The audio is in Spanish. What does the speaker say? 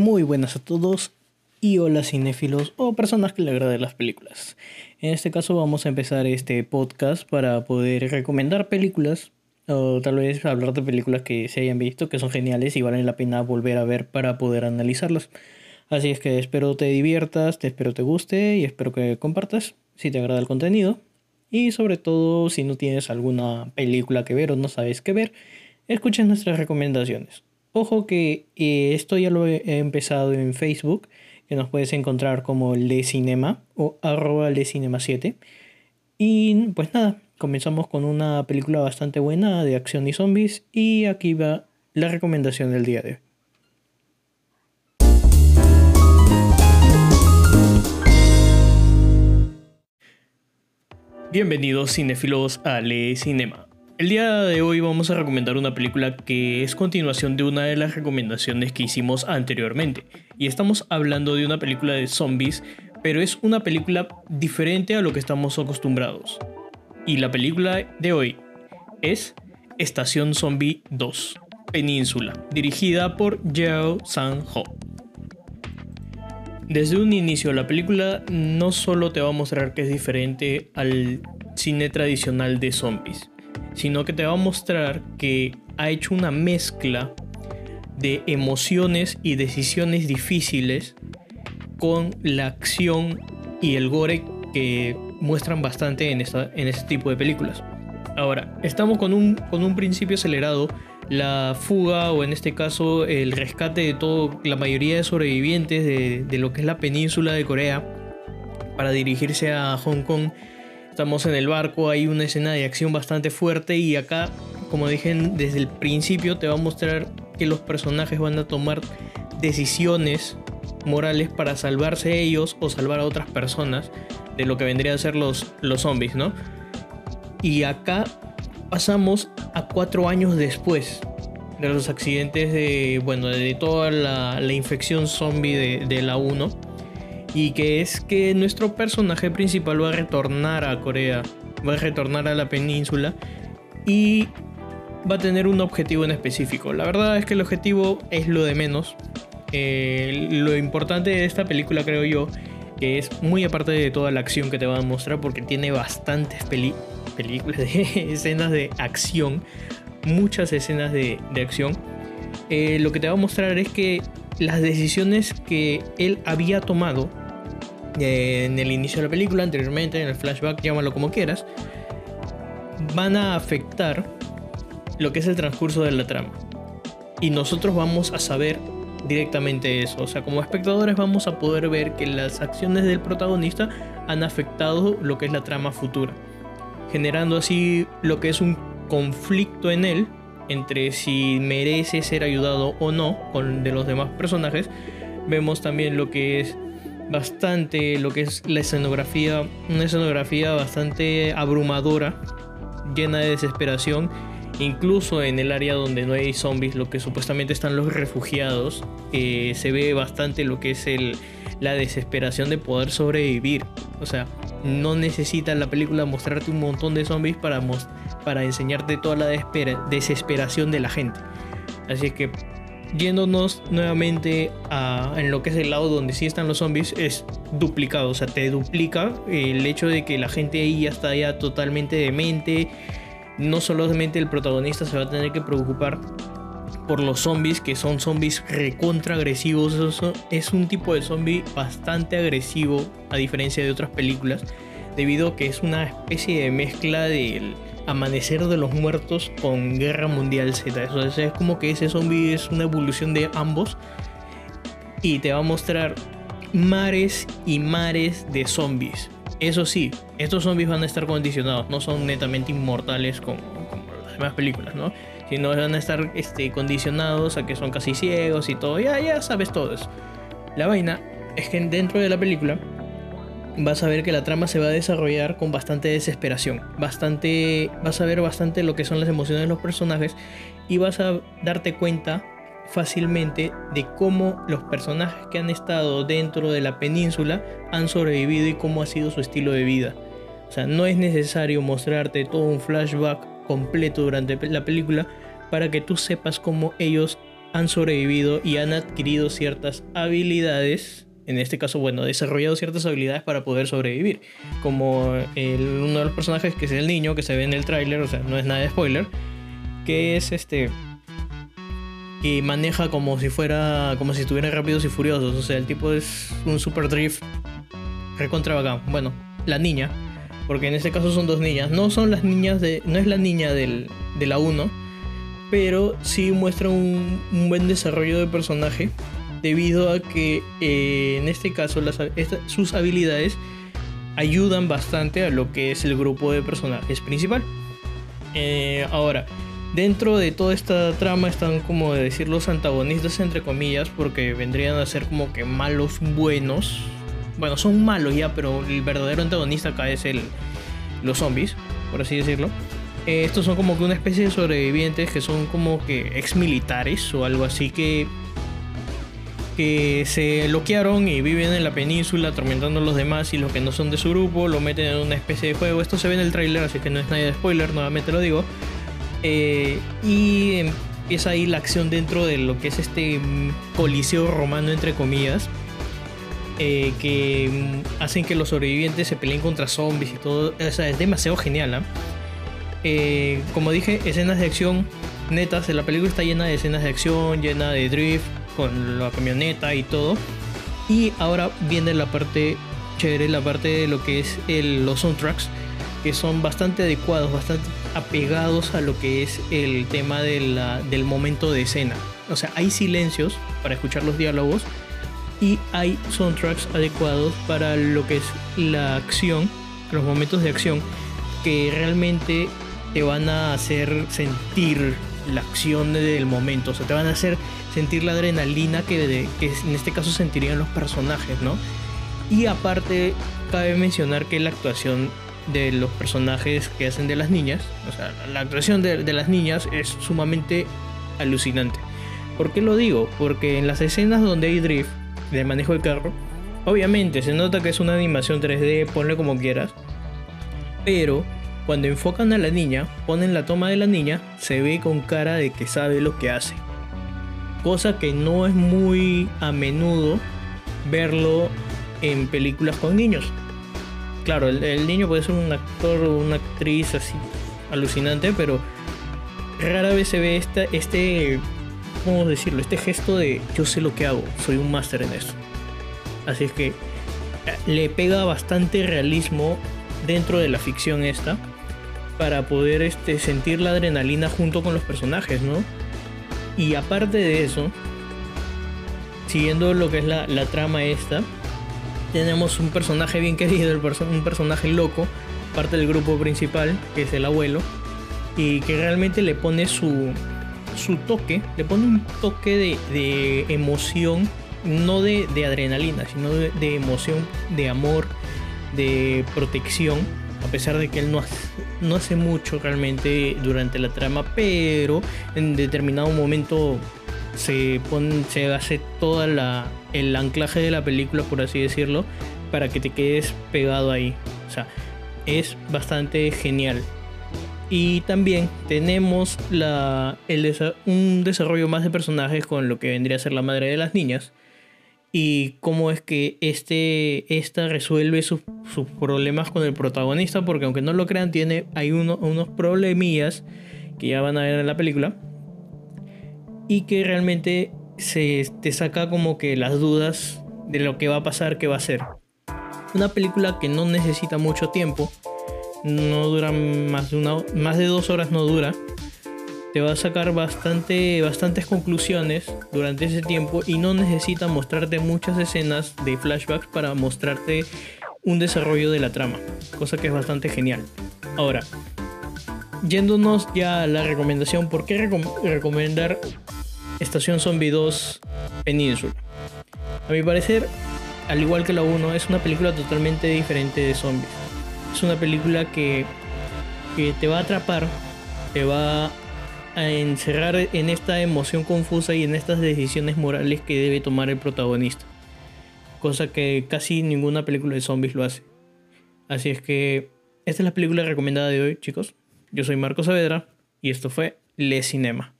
Muy buenas a todos y hola cinéfilos o personas que le agraden las películas. En este caso vamos a empezar este podcast para poder recomendar películas o tal vez hablar de películas que se hayan visto que son geniales y valen la pena volver a ver para poder analizarlas. Así es que espero te diviertas, te espero te guste y espero que compartas si te agrada el contenido. Y sobre todo si no tienes alguna película que ver o no sabes qué ver, escuchen nuestras recomendaciones. Ojo que eh, esto ya lo he empezado en Facebook, que nos puedes encontrar como Le Cinema o arroba Le Cinema 7. Y pues nada, comenzamos con una película bastante buena de acción y zombies y aquí va la recomendación del día de hoy. Bienvenidos cinéfilos a Le Cinema. El día de hoy vamos a recomendar una película que es continuación de una de las recomendaciones que hicimos anteriormente. Y estamos hablando de una película de zombies, pero es una película diferente a lo que estamos acostumbrados. Y la película de hoy es Estación Zombie 2, Península, dirigida por Yeo Sang-ho. Desde un inicio la película no solo te va a mostrar que es diferente al cine tradicional de zombies, sino que te va a mostrar que ha hecho una mezcla de emociones y decisiones difíciles con la acción y el gore que muestran bastante en, en este tipo de películas. Ahora, estamos con un, con un principio acelerado, la fuga o en este caso el rescate de todo, la mayoría de sobrevivientes de, de lo que es la península de Corea para dirigirse a Hong Kong Estamos en el barco, hay una escena de acción bastante fuerte y acá, como dije desde el principio, te va a mostrar que los personajes van a tomar decisiones morales para salvarse ellos o salvar a otras personas de lo que vendrían a ser los, los zombies, ¿no? Y acá pasamos a cuatro años después de los accidentes de, bueno, de toda la, infección zombie de, de la 1 y que es que nuestro personaje principal va a retornar a Corea, va a retornar a la península y va a tener un objetivo en específico. La verdad es que el objetivo es lo de menos. Eh, lo importante de esta película creo yo que es muy aparte de toda la acción que te va a mostrar porque tiene bastantes películas de escenas de acción, muchas escenas de, acción. Eh, lo que te va a mostrar es que las decisiones que él había tomado en el inicio de la película, anteriormente, en el flashback, llámalo como quieras, van a afectar lo que es el transcurso de la trama. Y nosotros vamos a saber directamente eso. O sea, como espectadores vamos a poder ver que las acciones del protagonista han afectado lo que es la trama futura. Generando así lo que es un conflicto en él entre si merece ser ayudado o no con de los demás personajes. Vemos también lo que es bastante lo que es la escenografía, una escenografía bastante abrumadora, llena de desesperación, incluso en el área donde no hay zombies, lo que supuestamente están los refugiados, eh, se ve bastante lo que es la desesperación de poder sobrevivir. O sea, no necesita la película mostrarte un montón de zombies para, enseñarte toda la desesperación de la gente. Así que yéndonos nuevamente en lo que es el lado donde sí están los zombies, es duplicado. O sea, te duplica el hecho de que la gente ahí ya está ya totalmente demente. No solamente el protagonista se va a tener que preocupar por los zombies, que son zombies recontra agresivos. Es un tipo de zombie bastante agresivo, a diferencia de otras películas, debido a que es una especie de mezcla del Amanecer de los Muertos con Guerra Mundial Z. Es como que ese zombie es una evolución de ambos. Y te va a mostrar mares y mares de zombies. Eso sí, estos zombies van a estar condicionados, no son netamente inmortales como, las demás películas, ¿no? Sino van a estar este, condicionados a que son casi ciegos y todo. Ya, ya sabes todo eso. La vaina es que dentro de la película vas a ver que la trama se va a desarrollar con bastante desesperación, bastante, vas a ver bastante lo que son las emociones de los personajes y vas a darte cuenta fácilmente de cómo los personajes que han estado dentro de la península han sobrevivido y cómo ha sido su estilo de vida. O sea, no es necesario mostrarte todo un flashback completo durante la película para que tú sepas cómo ellos han sobrevivido y han adquirido ciertas habilidades. En este caso, bueno, desarrollado ciertas habilidades para poder sobrevivir. Como el, uno de los personajes, que es el niño, que se ve en el tráiler, o sea, no es nada de spoiler. Que es este. Que maneja como si fuera. como si estuviera rápidos y furiosos. O sea, el tipo es un super drift. Recontra bacán. Bueno, la niña. Porque en este caso son dos niñas. No son las niñas de. No es la niña del, de la 1 pero sí muestra un, buen desarrollo de personaje debido a que eh, en este caso sus habilidades ayudan bastante a lo que es el grupo de personajes principal. Eh, ahora, dentro de toda esta trama están como de decir los antagonistas entre comillas porque vendrían a ser como que malos buenos. Bueno, son malos ya, pero el verdadero antagonista acá es el, los zombies, por así decirlo. Eh, estos son como que una especie de sobrevivientes que son como que ex militares o algo así que, que se loquearon y viven en la península atormentando a los demás y los que no son de su grupo lo meten en una especie de juego. Esto se ve en el trailer, así que no es nada de spoiler, nuevamente lo digo. Eh, y empieza ahí la acción dentro de lo que es este coliseo romano, entre comillas. Eh, que mm, hacen que los sobrevivientes se peleen contra zombies y todo. O sea, es demasiado genial. ¿ah? Eh, como dije, escenas de acción netas. La película está llena de escenas de acción, llena de drift, con la camioneta y todo. Y ahora viene la parte chévere, la parte de lo que es los soundtracks, que son bastante adecuados, bastante apegados a lo que es el tema del momento de escena. O sea, hay silencios para escuchar los diálogos y hay soundtracks adecuados para lo que es la acción, los momentos de acción, que realmente te van a hacer sentir la acción del momento, o sea, te van a hacer sentir la adrenalina que, que en este caso sentirían los personajes, ¿no? Y aparte, cabe mencionar que la actuación de los personajes que hacen de las niñas, o sea, la actuación de, las niñas es sumamente alucinante. ¿Por qué lo digo? Porque en las escenas donde hay drift, de manejo del carro, obviamente se nota que es una animación 3D, ponle como quieras, pero cuando enfocan a la niña, ponen la toma de la niña, se ve con cara de que sabe lo que hace. Cosa que no es muy a menudo verlo en películas con niños. Claro, el, niño puede ser un actor o una actriz así alucinante, pero rara vez se ve esta, este, ¿cómo decirlo? Este gesto de yo sé lo que hago, soy un máster en eso. Así es que eh, le pega bastante realismo dentro de la ficción esta para poder este, sentir la adrenalina junto con los personajes, ¿no? Y aparte de eso, siguiendo lo que es la, trama esta, tenemos un personaje bien querido, un personaje loco, parte del grupo principal, que es el abuelo, y que realmente le pone su, su toque, le pone un toque de, emoción, no de, adrenalina, sino de emoción, de amor, de protección a pesar de que él no hace, no hace mucho realmente durante la trama, pero en determinado momento se, se hace todo el anclaje de la película, por así decirlo, para que te quedes pegado ahí. O sea, es bastante genial. Y también tenemos la, un desarrollo más de personajes con lo que vendría a ser la madre de las niñas y cómo es que este, esta resuelve sus, problemas con el protagonista, porque aunque no lo crean, tiene, hay unos problemillas que ya van a ver en la película, y que realmente se te saca como que las dudas de lo que va a pasar, qué va a ser. Una película que no necesita mucho tiempo, no dura más de, una, más de dos horas, no dura te va a sacar bastante, bastantes conclusiones durante ese tiempo y no necesita mostrarte muchas escenas de flashbacks para mostrarte un desarrollo de la trama, cosa que es bastante genial. Ahora, yéndonos ya a la recomendación, ¿por qué recomendar Estación Zombie 2 Península? A mi parecer, al igual que la 1, es una película totalmente diferente de zombies. Es una película que, que te va a atrapar, te va a encerrar en esta emoción confusa y en estas decisiones morales que debe tomar el protagonista. Cosa que casi ninguna película de zombies lo hace. Así es que esta es la película recomendada de hoy, chicos. Yo soy Marco Saavedra y esto fue Le Cinema.